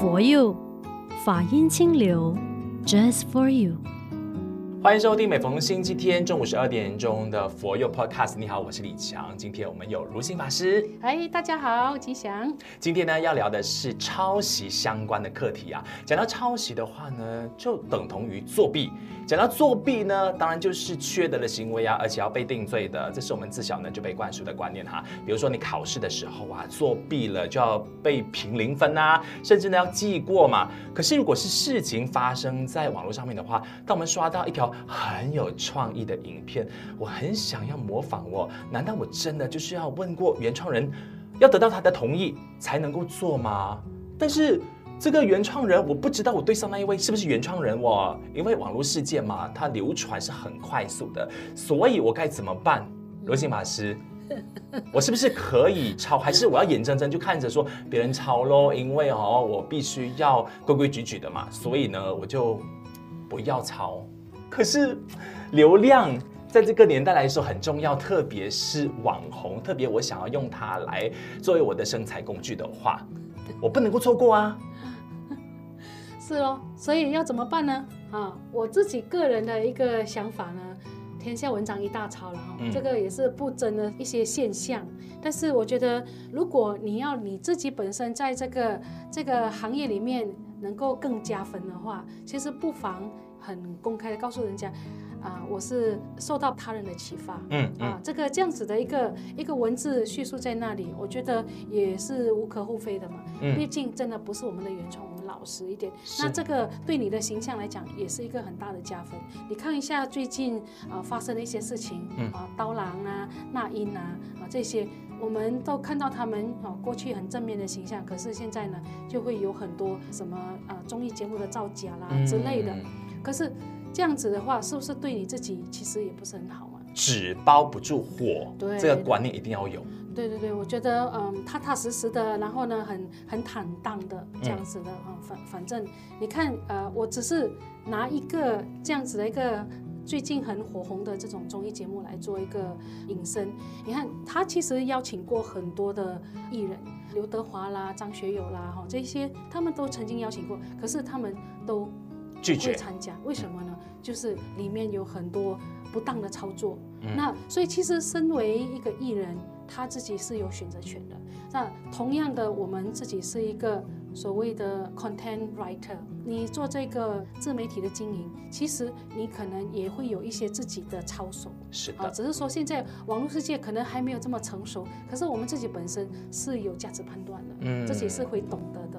For You，法音清流，Just for you。欢迎收听每逢星期天中午十二点钟的佛佑 Podcast。你好，我是李强。今天我们有如新法师。嗨，大家好，吉祥。今天呢，要聊的是抄袭相关的课题啊。讲到抄袭的话呢，就等同于作弊。讲到作弊呢，当然就是缺德的行为啊，而且要被定罪的。这是我们自小呢就被灌输的观念哈。比如说你考试的时候啊，作弊了就要被评零分啊，甚至呢要记过嘛。可是如果是事情发生在网络上面的话，当我们刷到一条很有创意的影片，我很想要模仿哦。难道我真的就是要问过原创人，要得到他的同意才能够做吗？但是这个原创人，我不知道我对上那一位是不是原创人哦，因为网络世界嘛，它流传是很快速的，所以我该怎么办？罗西马师，我是不是可以抄，还是我要眼睁睁就看着说别人抄喽？因为哦，我必须要规规矩矩的嘛，所以呢，我就不要抄。可是，流量在这个年代来说很重要，特别是网红，特别我想要用它来作为我的生财工具的话，我不能够错过啊。是哦，所以要怎么办呢？啊，我自己个人的一个想法呢，天下文章一大抄了哈，嗯、这个也是不争的一些现象。但是我觉得，如果你要你自己本身在这个这个行业里面能够更加分的话，其实不妨。很公开的告诉人家，啊，我是受到他人的启发，嗯，嗯啊，这个这样子的一个一个文字叙述在那里，我觉得也是无可厚非的嘛。嗯，毕竟真的不是我们的原创，我们老实一点。那这个对你的形象来讲，也是一个很大的加分。你看一下最近啊发生的一些事情，嗯啊，刀郎啊、那英啊啊这些，我们都看到他们啊过去很正面的形象，可是现在呢，就会有很多什么啊综艺节目的造假啦之类的。嗯可是这样子的话，是不是对你自己其实也不是很好嘛？纸包不住火，对，这个观念一定要有。对对对，我觉得嗯，踏踏实实的，然后呢，很很坦荡的这样子的啊，反、嗯、反正你看呃，我只是拿一个这样子的一个最近很火红的这种综艺节目来做一个引申。你看他其实邀请过很多的艺人，刘德华啦、张学友啦哈这些，他们都曾经邀请过，可是他们都。拒绝参加，为什么呢？就是里面有很多不当的操作。嗯、那所以其实身为一个艺人，他自己是有选择权的。那同样的，我们自己是一个所谓的 content writer，你做这个自媒体的经营，其实你可能也会有一些自己的操守。是的，啊，只是说现在网络世界可能还没有这么成熟，可是我们自己本身是有价值判断的，嗯，自己是会懂得的。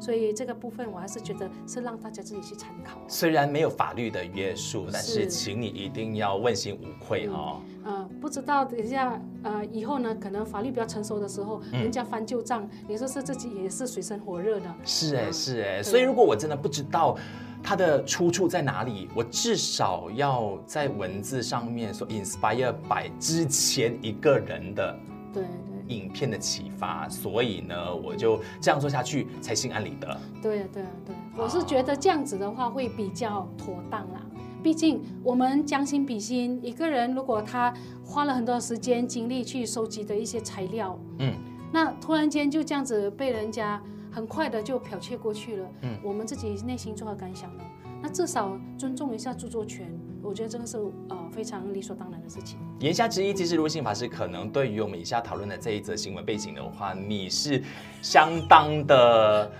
所以这个部分我还是觉得是让大家自己去参考。虽然没有法律的约束，但是请你一定要问心无愧哦。嗯，不知道等一下呃以后呢，可能法律比较成熟的时候，人家翻旧账，你说是自己也是水深火热的。是哎，是哎。所以如果我真的不知道它的出处在哪里，我至少要在文字上面所 inspire by 之前一个人的。对。影片的启发，所以呢，我就这样做下去才心安理得。对啊，对啊，对，我是觉得这样子的话会比较妥当啦。毕竟我们将心比心，一个人如果他花了很多时间精力去收集的一些材料，嗯，那突然间就这样子被人家很快的就剽窃过去了，嗯，我们自己内心作何感想呢？那至少尊重一下著作权。我觉得这个是呃非常理所当然的事情。言下之意，其实如新法师可能对于我们以下讨论的这一则新闻背景的话，你是相当的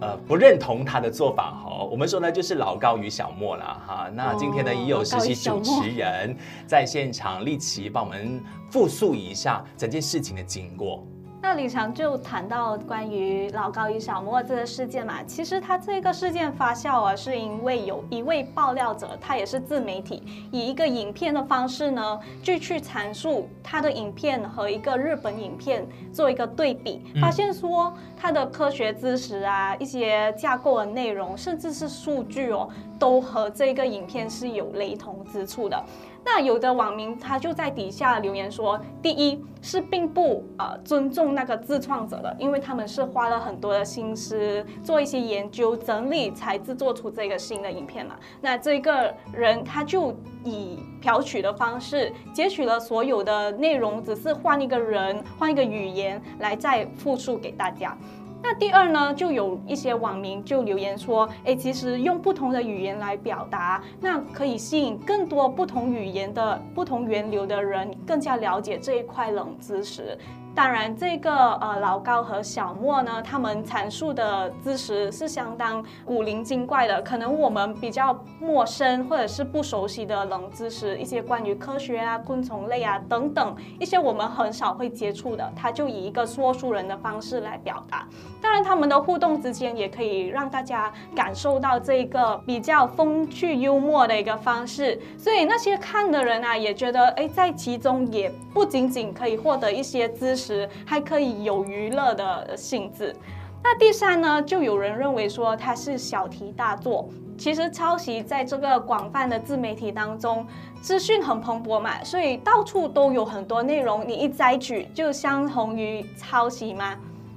呃不认同他的做法哈。我们说呢，就是老高与小莫啦哈。那今天呢，也有实习主持人在现场，立奇帮我们复述一下整件事情的经过。那李强就谈到关于老高与小莫这个事件嘛，其实他这个事件发酵啊，是因为有一位爆料者，他也是自媒体，以一个影片的方式呢，就去阐述他的影片和一个日本影片做一个对比，发现说他的科学知识啊，一些架构的内容，甚至是数据哦，都和这个影片是有雷同之处的。那有的网民他就在底下留言说，第一是并不呃尊重那个自创者的，因为他们是花了很多的心思做一些研究整理才制作出这个新的影片嘛。那这个人他就以剽取的方式截取了所有的内容，只是换一个人换一个语言来再复述给大家。那第二呢，就有一些网民就留言说，哎，其实用不同的语言来表达，那可以吸引更多不同语言的不同源流的人更加了解这一块冷知识。当然，这个呃老高和小莫呢，他们阐述的知识是相当古灵精怪的，可能我们比较陌生或者是不熟悉的冷知识，一些关于科学啊、昆虫类啊等等一些我们很少会接触的，他就以一个说书人的方式来表达。当然，他们的互动之间也可以让大家感受到这个比较风趣幽默的一个方式，所以那些看的人啊，也觉得哎，在其中也不仅仅可以获得一些知识。时还可以有娱乐的性质。那第三呢，就有人认为说它是小题大做。其实抄袭在这个广泛的自媒体当中，资讯很蓬勃嘛，所以到处都有很多内容，你一摘取就相同于抄袭吗？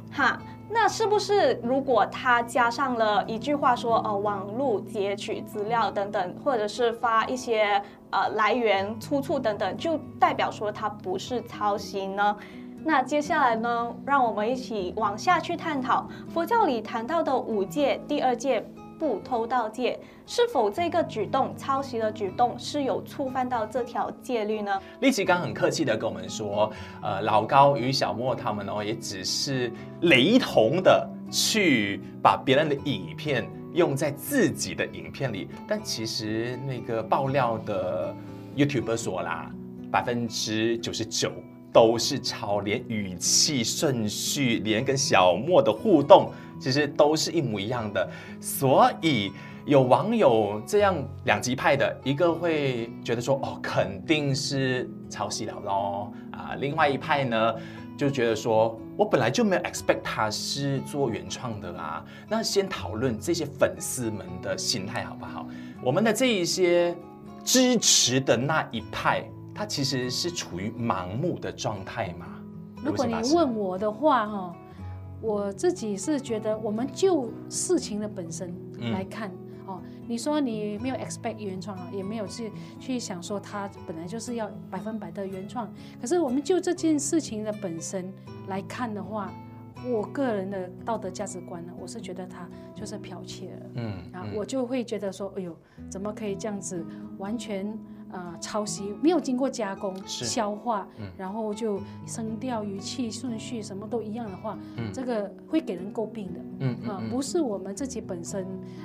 哈，那是不是如果他加上了一句话说，呃，网络截取资料等等，或者是发一些呃来源出处等等，就代表说它不是抄袭呢？那接下来呢，让我们一起往下去探讨佛教里谈到的五戒，第二戒不偷盗戒，是否这个举动抄袭的举动是有触犯到这条戒律呢？立奇刚很客气的跟我们说，呃，老高与小莫他们哦，也只是雷同的去把别人的影片用在自己的影片里，但其实那个爆料的 YouTuber 说啦，百分之九十九。都是抄，连语气顺序，连跟小莫的互动，其实都是一模一样的。所以有网友这样两极派的，一个会觉得说，哦，肯定是抄袭了咯啊。另外一派呢，就觉得说我本来就没有 expect 他是做原创的啊。那先讨论这些粉丝们的心态好不好？我们的这一些支持的那一派。他其实是处于盲目的状态嘛？如果你问我的话，哈，我自己是觉得，我们就事情的本身来看，哦，你说你没有 expect 原创啊，也没有去去想说他本来就是要百分百的原创，可是我们就这件事情的本身来看的话，我个人的道德价值观呢，我是觉得他就是剽窃了，嗯，啊，我就会觉得说，哎呦，怎么可以这样子完全。呃，抄袭没有经过加工、消化，嗯、然后就声调、语气、顺序什么都一样的话，嗯、这个会给人诟病的。嗯啊、呃，不是我们自己本身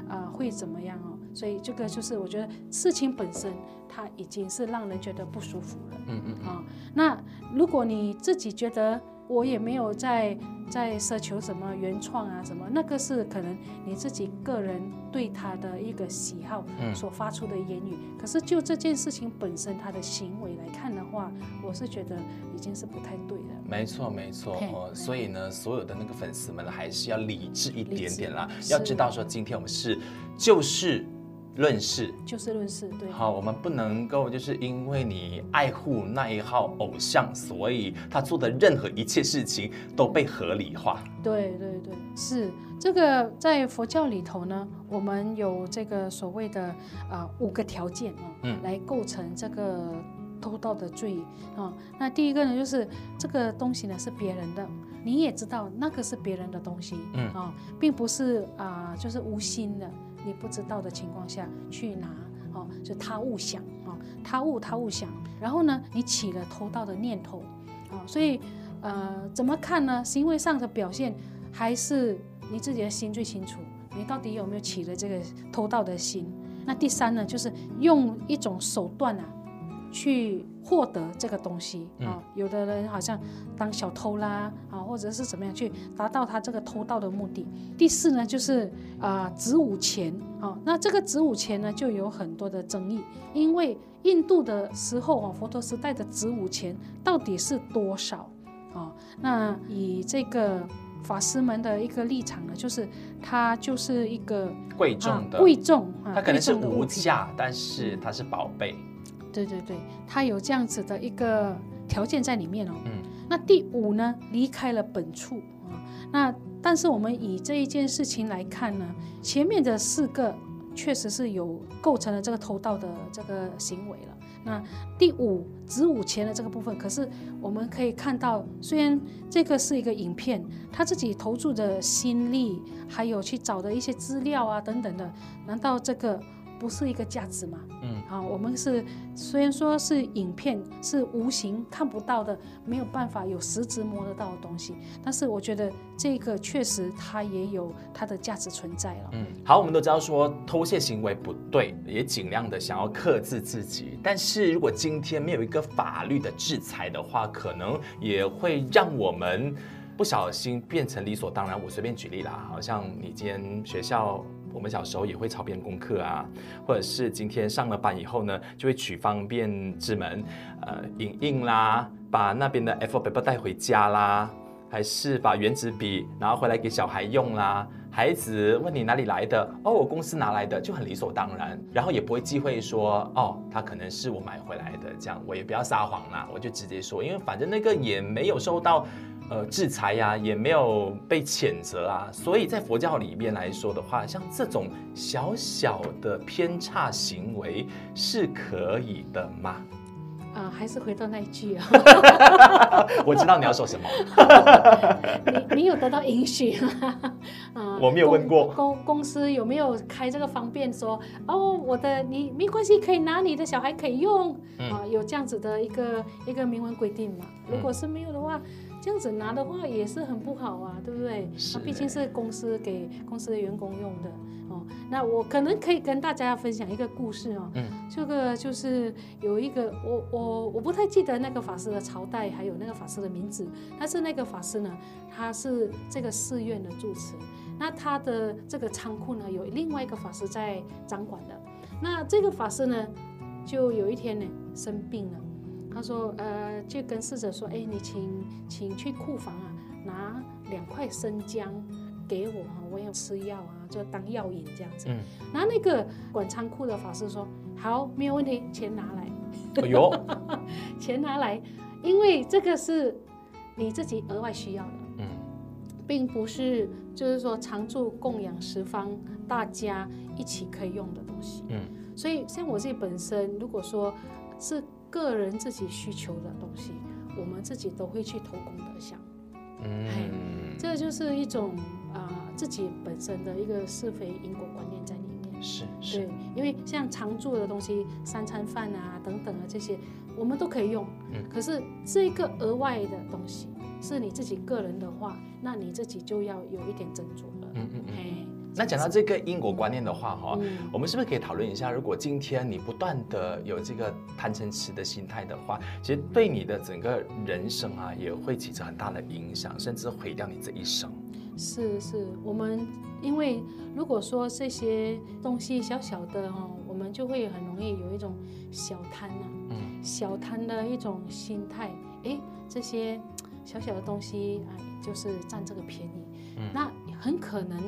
啊、呃、会怎么样哦，所以这个就是我觉得事情本身它已经是让人觉得不舒服了。嗯嗯啊，那如果你自己觉得。我也没有在在奢求什么原创啊什么，那个是可能你自己个人对他的一个喜好所发出的言语。嗯、可是就这件事情本身，他的行为来看的话，我是觉得已经是不太对了。没错没错哦，所以呢，所有的那个粉丝们还是要理智一点点啦，要知道说今天我们是就是。论事就事论事，对。好，我们不能够就是因为你爱护那一号偶像，所以他做的任何一切事情都被合理化。对对对，是这个在佛教里头呢，我们有这个所谓的啊、呃、五个条件啊，嗯，来构成这个偷盗的罪啊。那第一个呢，就是这个东西呢是别人的，你也知道那个是别人的东西，嗯啊，并不是啊、呃、就是无心的。你不知道的情况下去拿，哦，就他误想，哦，他误他误想，然后呢，你起了偷盗的念头，哦，所以，呃，怎么看呢？行为上的表现还是你自己的心最清楚，你到底有没有起了这个偷盗的心？那第三呢，就是用一种手段啊。去获得这个东西啊，有的人好像当小偷啦啊，或者是怎么样去达到他这个偷盗的目的。第四呢，就是啊子午钱啊，那这个子午钱呢就有很多的争议，因为印度的时候啊，佛陀时代的子午钱到底是多少啊？那以这个法师们的一个立场呢，就是它就是一个贵重的贵重，它可能是无价，但是它是宝贝。对对对，它有这样子的一个条件在里面哦。嗯，那第五呢，离开了本处啊。那但是我们以这一件事情来看呢，前面的四个确实是有构成了这个偷盗的这个行为了。那第五子午钱的这个部分，可是我们可以看到，虽然这个是一个影片，他自己投注的心力，还有去找的一些资料啊等等的，难道这个？不是一个价值吗？嗯，好，我们是虽然说是影片，是无形看不到的，没有办法有实质摸得到的东西，但是我觉得这个确实它也有它的价值存在了。嗯，好，我们都知道说偷窃行为不对，也尽量的想要克制自己，但是如果今天没有一个法律的制裁的话，可能也会让我们不小心变成理所当然。我随便举例啦，好像你今天学校。我们小时候也会抄别人功课啊，或者是今天上了班以后呢，就会取方便之门，呃，影印啦，把那边的 A4 paper 带回家啦，还是把原子笔拿回来给小孩用啦。孩子问你哪里来的，哦，我公司拿来的，就很理所当然，然后也不会忌讳说，哦，他可能是我买回来的，这样我也不要撒谎啦，我就直接说，因为反正那个也没有受到。呃，制裁呀、啊，也没有被谴责啊，所以在佛教里面来说的话，像这种小小的偏差行为是可以的吗？啊、呃，还是回到那一句啊，我知道你要说什么。你你有得到允许吗？啊，我没有问过公公司有没有开这个方便说，哦，我的你没关系，可以拿你的小孩可以用、嗯、啊，有这样子的一个一个明文规定嘛？如果是没有的话。这样子拿的话也是很不好啊，对不对？它毕竟是公司给公司的员工用的哦。那我可能可以跟大家分享一个故事哦。嗯。这个就是有一个我我我不太记得那个法师的朝代，还有那个法师的名字。但是那个法师呢，他是这个寺院的住持。那他的这个仓库呢，有另外一个法师在掌管的。那这个法师呢，就有一天呢生病了。他说：“呃，就跟侍者说，哎，你请请去库房啊，拿两块生姜给我哈，我要吃药啊，就当药引这样子。嗯，然后那个管仓库的法师说，好，没有问题，钱拿来。哎呦，钱拿来，因为这个是你自己额外需要的，嗯，并不是就是说常住供养十方大家一起可以用的东西。嗯，所以像我自己本身，如果说是。个人自己需求的东西，我们自己都会去投功德箱。嗯，这就是一种啊、呃、自己本身的一个是非因果观念在里面。是是，对，因为像常住的东西，三餐饭啊等等啊这些，我们都可以用。嗯，可是这个额外的东西是你自己个人的话，那你自己就要有一点斟酌了。嗯嗯嗯。那讲到这个因果观念的话，哈，我们是不是可以讨论一下，如果今天你不断的有这个贪嗔痴的心态的话，其实对你的整个人生啊，也会起着很大的影响，甚至毁掉你这一生。是是，我们因为如果说这些东西小小的哈，我们就会很容易有一种小贪啊，嗯，小贪的一种心态，哎，这些小小的东西啊，就是占这个便宜，嗯，那很可能。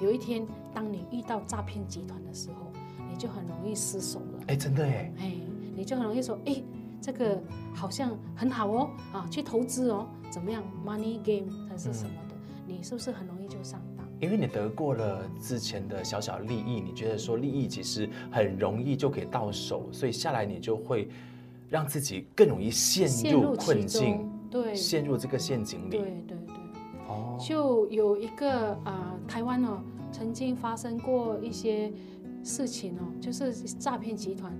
有一天，当你遇到诈骗集团的时候，你就很容易失手了。哎，真的哎，哎，你就很容易说，哎，这个好像很好哦，啊，去投资哦，怎么样？Money game 还是什么的，嗯，你是不是很容易就上当？因为你得过了之前的小小利益，你觉得说利益其实很容易就可以到手，所以下来你就会让自己更容易陷入困境，对，陷入这个陷阱里。对对对。哦，就有一个啊、呃，台湾哦，曾经发生过一些事情哦，就是诈骗集团，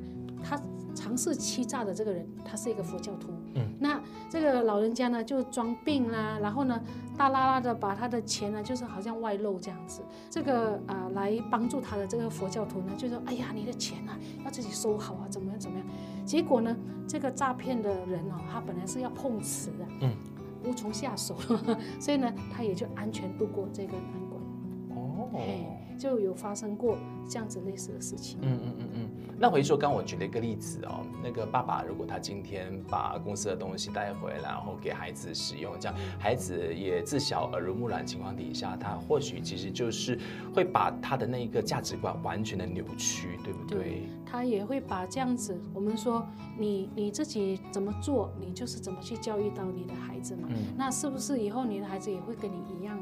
他尝试欺诈的这个人，他是一个佛教徒。嗯，那这个老人家呢，就装病啦，然后呢，大拉拉的把他的钱呢，就是好像外露这样子。这个啊、呃，来帮助他的这个佛教徒呢，就说：“哎呀，你的钱啊，要自己收好啊，怎么样怎么样。”结果呢，这个诈骗的人哦，他本来是要碰瓷的。嗯。无从下手，所以呢，他也就安全度过这个难关。哦，就有发生过这样子类似的事情。嗯嗯嗯嗯。那回说，刚我举了一个例子哦，那个爸爸如果他今天把公司的东西带回来，然后给孩子使用，这样孩子也自小耳濡目染情况底下，他或许其实就是会把他的那一个价值观完全的扭曲，对不对？对，他也会把这样子，我们说你你自己怎么做，你就是怎么去教育到你的孩子嘛。嗯。那是不是以后你的孩子也会跟你一样？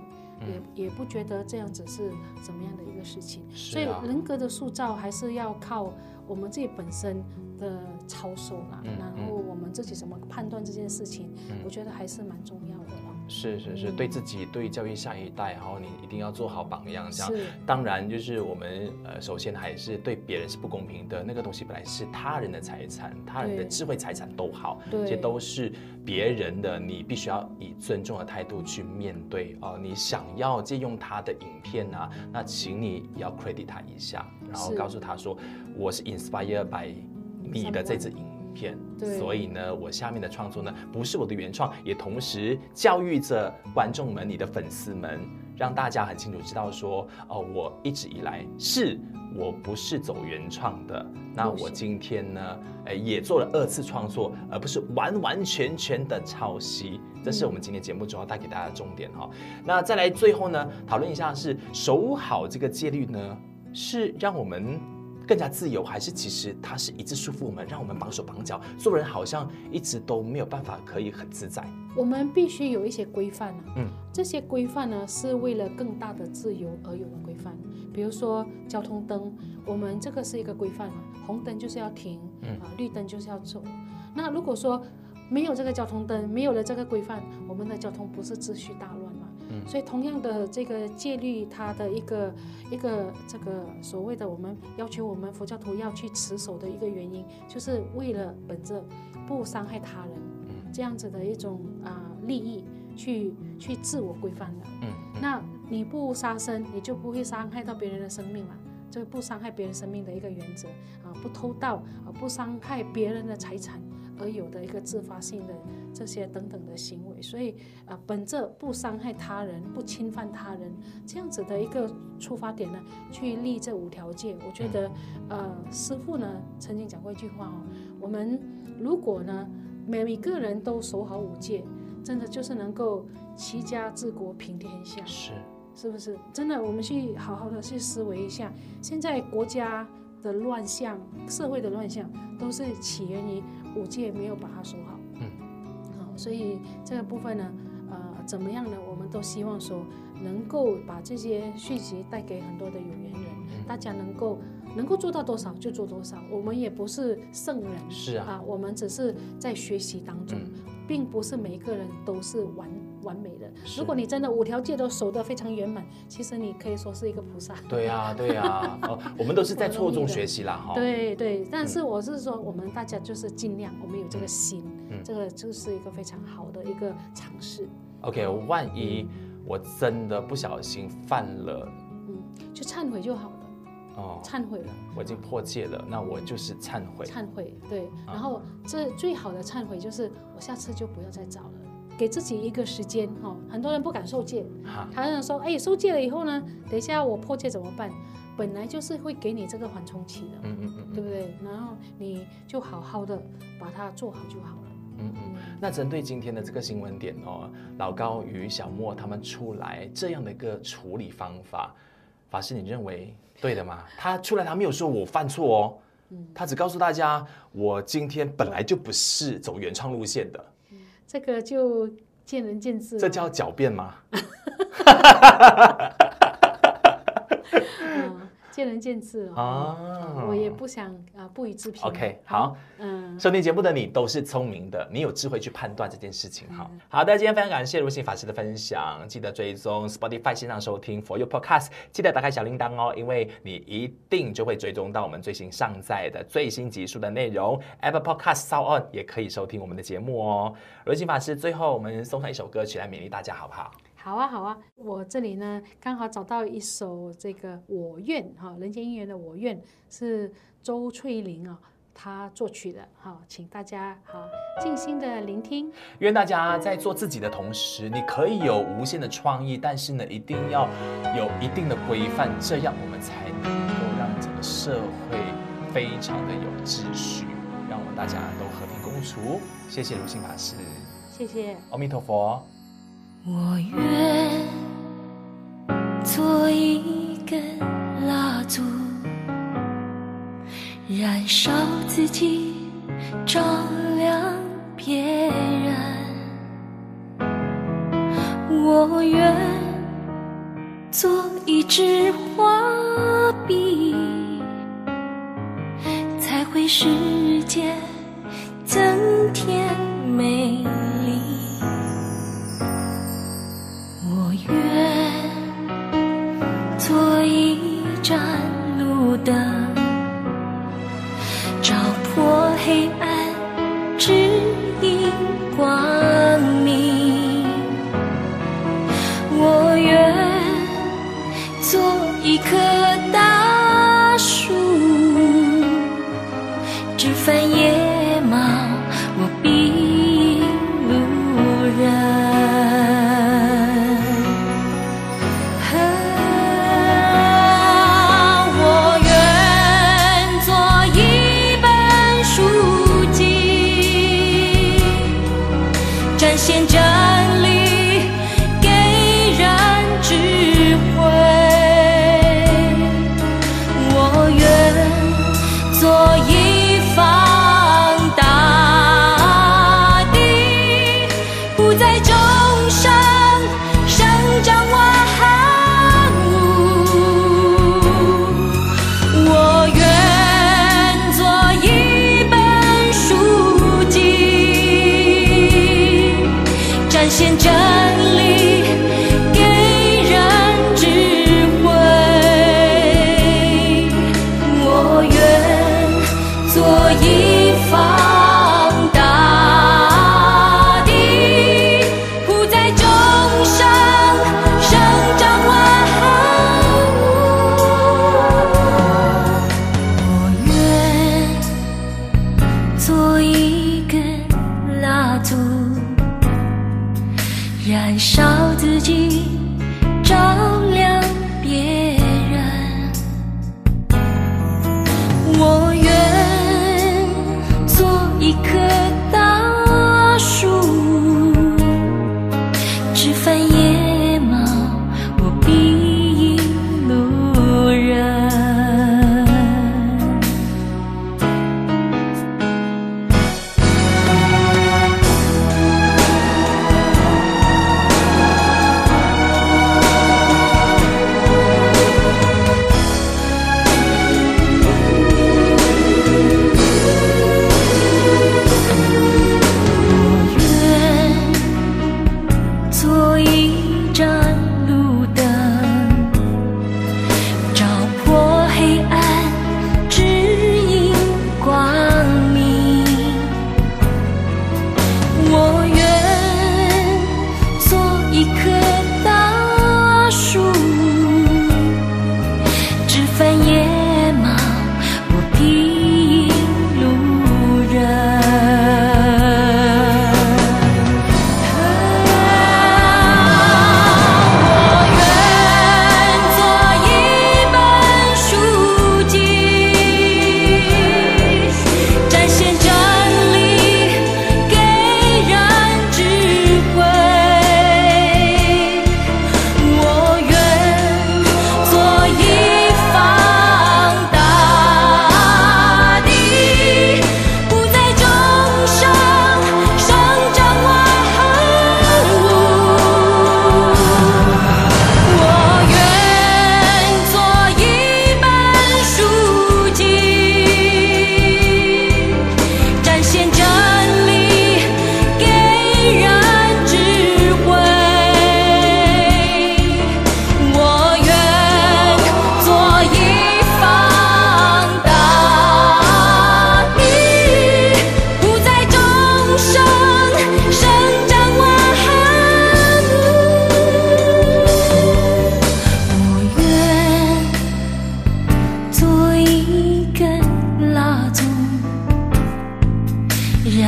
也也不觉得这样子是怎么样的一个事情，所以人格的塑造还是要靠我们自己本身的操守啦，嗯、然后我们自己怎么判断这件事情，嗯、我觉得还是蛮重要的。是是是，对自己，对教育下一代，然后你一定要做好榜样。这样，当然就是我们呃，首先还是对别人是不公平的。那个东西本来是他人的财产，他人的智慧财产都好，这些都是别人的，你必须要以尊重的态度去面对。哦、呃，你想要借用他的影片啊，那请你要 credit 他一下，然后告诉他说，我是 inspired by 你的这支影片。片，所以呢，我下面的创作呢，不是我的原创，也同时教育着观众们、你的粉丝们，让大家很清楚知道说，哦，我一直以来是我不是走原创的，那我今天呢，哎，也做了二次创作，而不是完完全全的抄袭，这是我们今天节目主要带给大家的重点哈。那再来最后呢，讨论一下是守好这个戒律呢，是让我们。更加自由，还是其实它是一直束缚我们，让我们绑手绑脚，做人好像一直都没有办法可以很自在。我们必须有一些规范啊，嗯，这些规范呢是为了更大的自由而有的规范。比如说交通灯，我们这个是一个规范啊，红灯就是要停，嗯啊，绿灯就是要走。那如果说没有这个交通灯，没有了这个规范，我们的交通不是秩序大乱？所以，同样的这个戒律，它的一个一个这个所谓的我们要求我们佛教徒要去持守的一个原因，就是为了本着不伤害他人这样子的一种啊、呃、利益去去自我规范的。嗯，那你不杀生，你就不会伤害到别人的生命嘛。这个不伤害别人生命的一个原则啊，不偷盗啊，不伤害别人的财产。而有的一个自发性的这些等等的行为，所以啊，本着不伤害他人、不侵犯他人这样子的一个出发点呢，去立这五条戒。我觉得，呃，师父呢曾经讲过一句话哦，我们如果呢每一个人都守好五戒，真的就是能够齐家治国平天下，是是不是？真的，我们去好好的去思维一下，现在国家的乱象、社会的乱象，都是起源于。五戒没有把它守好，所以这个部分呢，呃，怎么样呢？我们都希望说，能够把这些讯息带给很多的有缘人，嗯、大家能够能够做到多少就做多少。我们也不是圣人，是啊，啊，我们只是在学习当中，嗯、并不是每一个人都是完完美的。如果你真的五条戒都守得非常圆满，其实你可以说是一个菩萨。对呀，对呀，哦，我们都是在错中学习啦，哈。对对，但是我是说，我们大家就是尽量，我们有这个心，嗯，这个就是一个非常好的一个尝试。OK，万一我真的不小心犯了，嗯，就忏悔就好了。哦，忏悔了，我已经破戒了，那我就是忏悔。忏悔，对。然后这最好的忏悔就是，我下次就不要再找了。给自己一个时间哈，很多人不敢受戒，他人说，哎，受戒了以后呢，等一下我破戒怎么办？本来就是会给你这个缓冲期的，嗯嗯嗯，对不对？然后你就好好的把它做好就好了。嗯嗯。那针对今天的这个新闻点哦，老高与小莫他们出来这样的一个处理方法，法师你认为对的吗？他出来他没有说我犯错哦，他只告诉大家我今天本来就不是走原创路线的。这个就见仁见智。这叫狡辩吗？嗯，见仁见智啊，我也不想啊不予置评。OK，好，嗯，收听节目的你都是聪明的，你有智慧去判断这件事情。好，好的，今天非常感谢如新法师的分享，记得追踪 Spotify 线上收听 For You Podcast，记得打开小铃铛哦，因为你一定就会追踪到我们最新上载的最新集数的内容。Apple Podcast SoundOn 也可以收听我们的节目哦。如新法师，最后我们送上一首歌曲来勉励大家，好不好？好啊，好啊，我这里呢刚好找到一首这个《我愿》哈，人间姻缘的《我愿》是周翠玲啊，她作曲的哈，请大家好静心的聆听。愿大家在做自己的同时，你可以有无限的创意，但是呢，一定要有一定的规范，这样我们才能够让整个社会非常的有秩序，让我们大家都和平共处。谢谢如行法师，谢谢，阿弥陀佛。我愿做一根蜡烛，燃烧自己，照亮别人。我愿做一支一棵大树，枝繁叶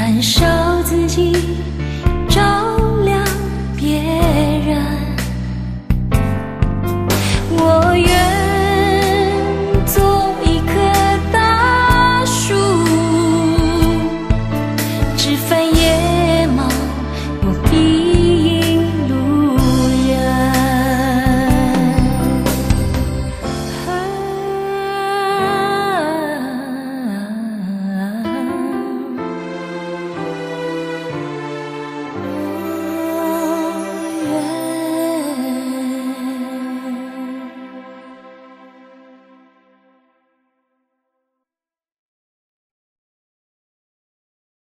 燃烧自己